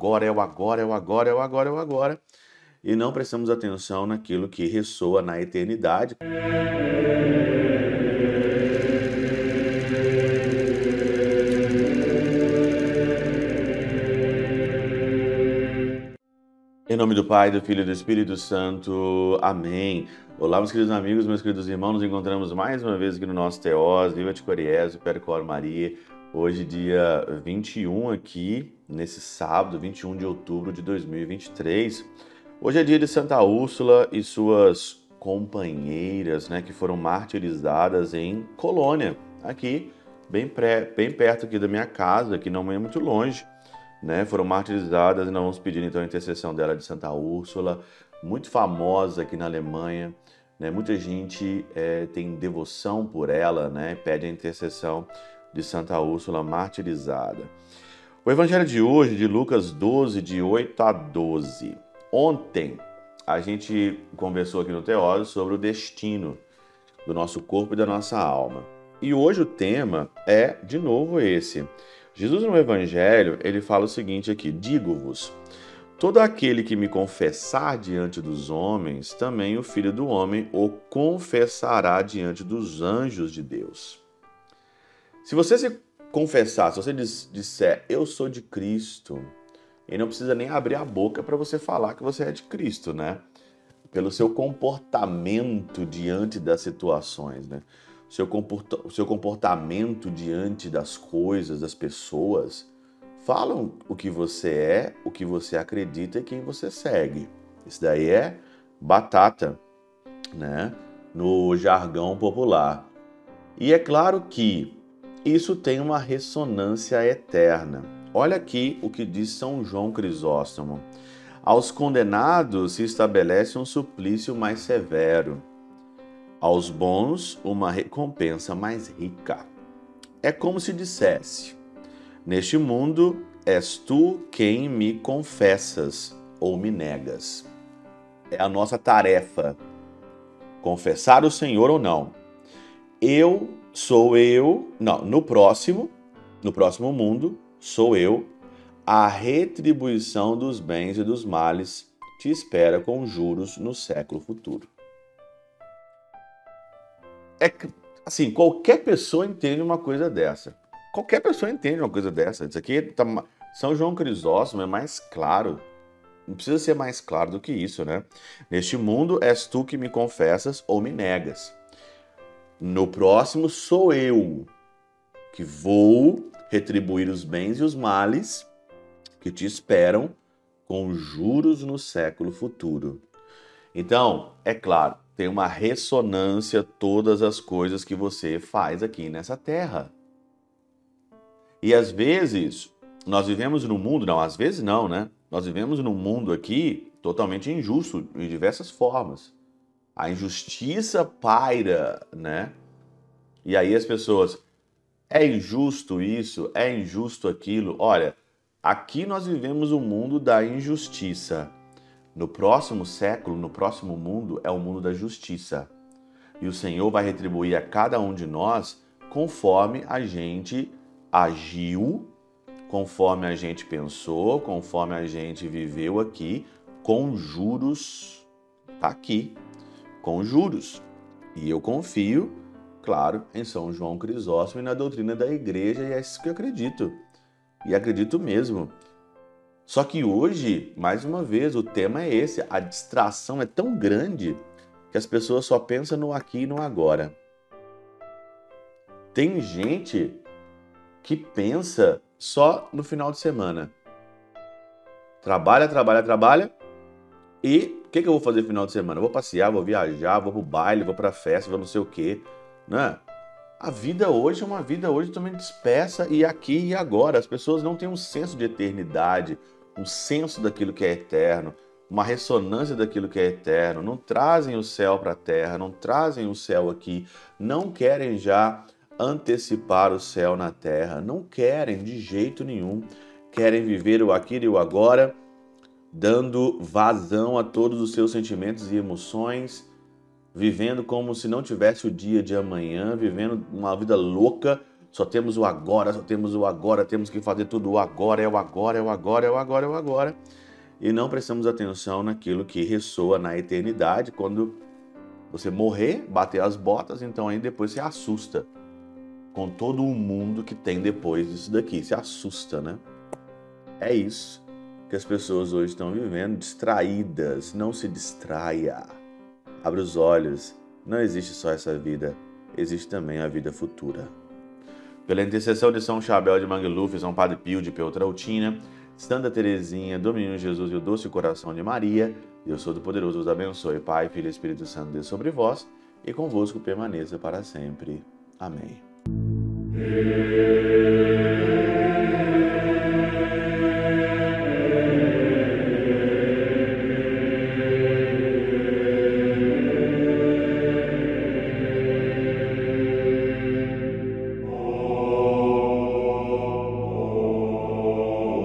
agora, é o agora, é o agora, é o agora, é o agora. E não prestamos atenção naquilo que ressoa na eternidade. Em nome do Pai, do Filho e do Espírito Santo. Amém. Olá, meus queridos amigos, meus queridos irmãos. Nos encontramos mais uma vez aqui no nosso Teós. Viva de Coriés, Percor Maria. Hoje, dia 21 aqui, nesse sábado, 21 de outubro de 2023. Hoje é dia de Santa Úrsula e suas companheiras, né, que foram martirizadas em Colônia, aqui, bem, pré, bem perto aqui da minha casa, que não é muito longe né? Foram martirizadas e nós vamos pedir então a intercessão dela de Santa Úrsula, muito famosa aqui na Alemanha. Né? Muita gente é, tem devoção por ela, né? Pede a intercessão de Santa Úrsula martirizada. O evangelho de hoje, de Lucas 12, de 8 a 12. Ontem a gente conversou aqui no Teório sobre o destino do nosso corpo e da nossa alma. E hoje o tema é, de novo, esse Jesus no Evangelho, ele fala o seguinte aqui: Digo-vos, todo aquele que me confessar diante dos homens, também o Filho do Homem o confessará diante dos anjos de Deus. Se você se confessar, se você disser, eu sou de Cristo, e não precisa nem abrir a boca para você falar que você é de Cristo, né? Pelo seu comportamento diante das situações, né? seu, seu comportamento diante das coisas, das pessoas, falam o que você é, o que você acredita e quem você segue. Isso daí é batata, né? No jargão popular. E é claro que isso tem uma ressonância eterna. Olha aqui o que diz São João Crisóstomo. Aos condenados se estabelece um suplício mais severo aos bons uma recompensa mais rica. É como se dissesse: Neste mundo és tu quem me confessas ou me negas. É a nossa tarefa confessar o Senhor ou não. Eu sou eu, não, no próximo, no próximo mundo, sou eu, a retribuição dos bens e dos males te espera com juros no século futuro é assim, qualquer pessoa entende uma coisa dessa. Qualquer pessoa entende uma coisa dessa. Isso aqui tá, São João Crisóstomo é mais claro. Não precisa ser mais claro do que isso, né? Neste mundo és tu que me confessas ou me negas. No próximo sou eu que vou retribuir os bens e os males que te esperam com juros no século futuro. Então, é claro, tem uma ressonância todas as coisas que você faz aqui nessa terra. E às vezes, nós vivemos num mundo, não, às vezes não, né? Nós vivemos num mundo aqui totalmente injusto de diversas formas. A injustiça paira, né? E aí as pessoas, é injusto isso, é injusto aquilo. Olha, aqui nós vivemos um mundo da injustiça. No próximo século, no próximo mundo, é o mundo da justiça. E o Senhor vai retribuir a cada um de nós conforme a gente agiu, conforme a gente pensou, conforme a gente viveu aqui, com juros. Tá aqui, com juros. E eu confio, claro, em São João Crisóstomo e na doutrina da igreja, e é isso que eu acredito. E acredito mesmo. Só que hoje, mais uma vez, o tema é esse: a distração é tão grande que as pessoas só pensam no aqui e no agora. Tem gente que pensa só no final de semana. Trabalha, trabalha, trabalha. E o que, que eu vou fazer no final de semana? Eu vou passear, vou viajar, vou pro baile, vou pra festa, vou não sei o quê. Né? A vida hoje é uma vida hoje também dispersa e aqui e agora. As pessoas não têm um senso de eternidade, um senso daquilo que é eterno, uma ressonância daquilo que é eterno, não trazem o céu para a terra, não trazem o céu aqui, não querem já antecipar o céu na terra, não querem de jeito nenhum, querem viver o aqui e o agora, dando vazão a todos os seus sentimentos e emoções, vivendo como se não tivesse o dia de amanhã, vivendo uma vida louca, só temos o agora, só temos o agora, temos que fazer tudo o agora, é o agora, é o agora, é o agora, é o agora. E não prestamos atenção naquilo que ressoa na eternidade, quando você morrer, bater as botas, então aí depois se assusta com todo o mundo que tem depois disso daqui. Se assusta, né? É isso que as pessoas hoje estão vivendo, distraídas. Não se distraia. Abra os olhos. Não existe só essa vida, existe também a vida futura. Pela intercessão de São Chabel de Mangluf, São Padre Pio de Peltrautina, Santa Teresinha, do Menino Jesus e o Doce Coração de Maria, Deus Todo-Poderoso os abençoe. Pai, Filho e Espírito Santo, Deus sobre vós e convosco permaneça para sempre. Amém.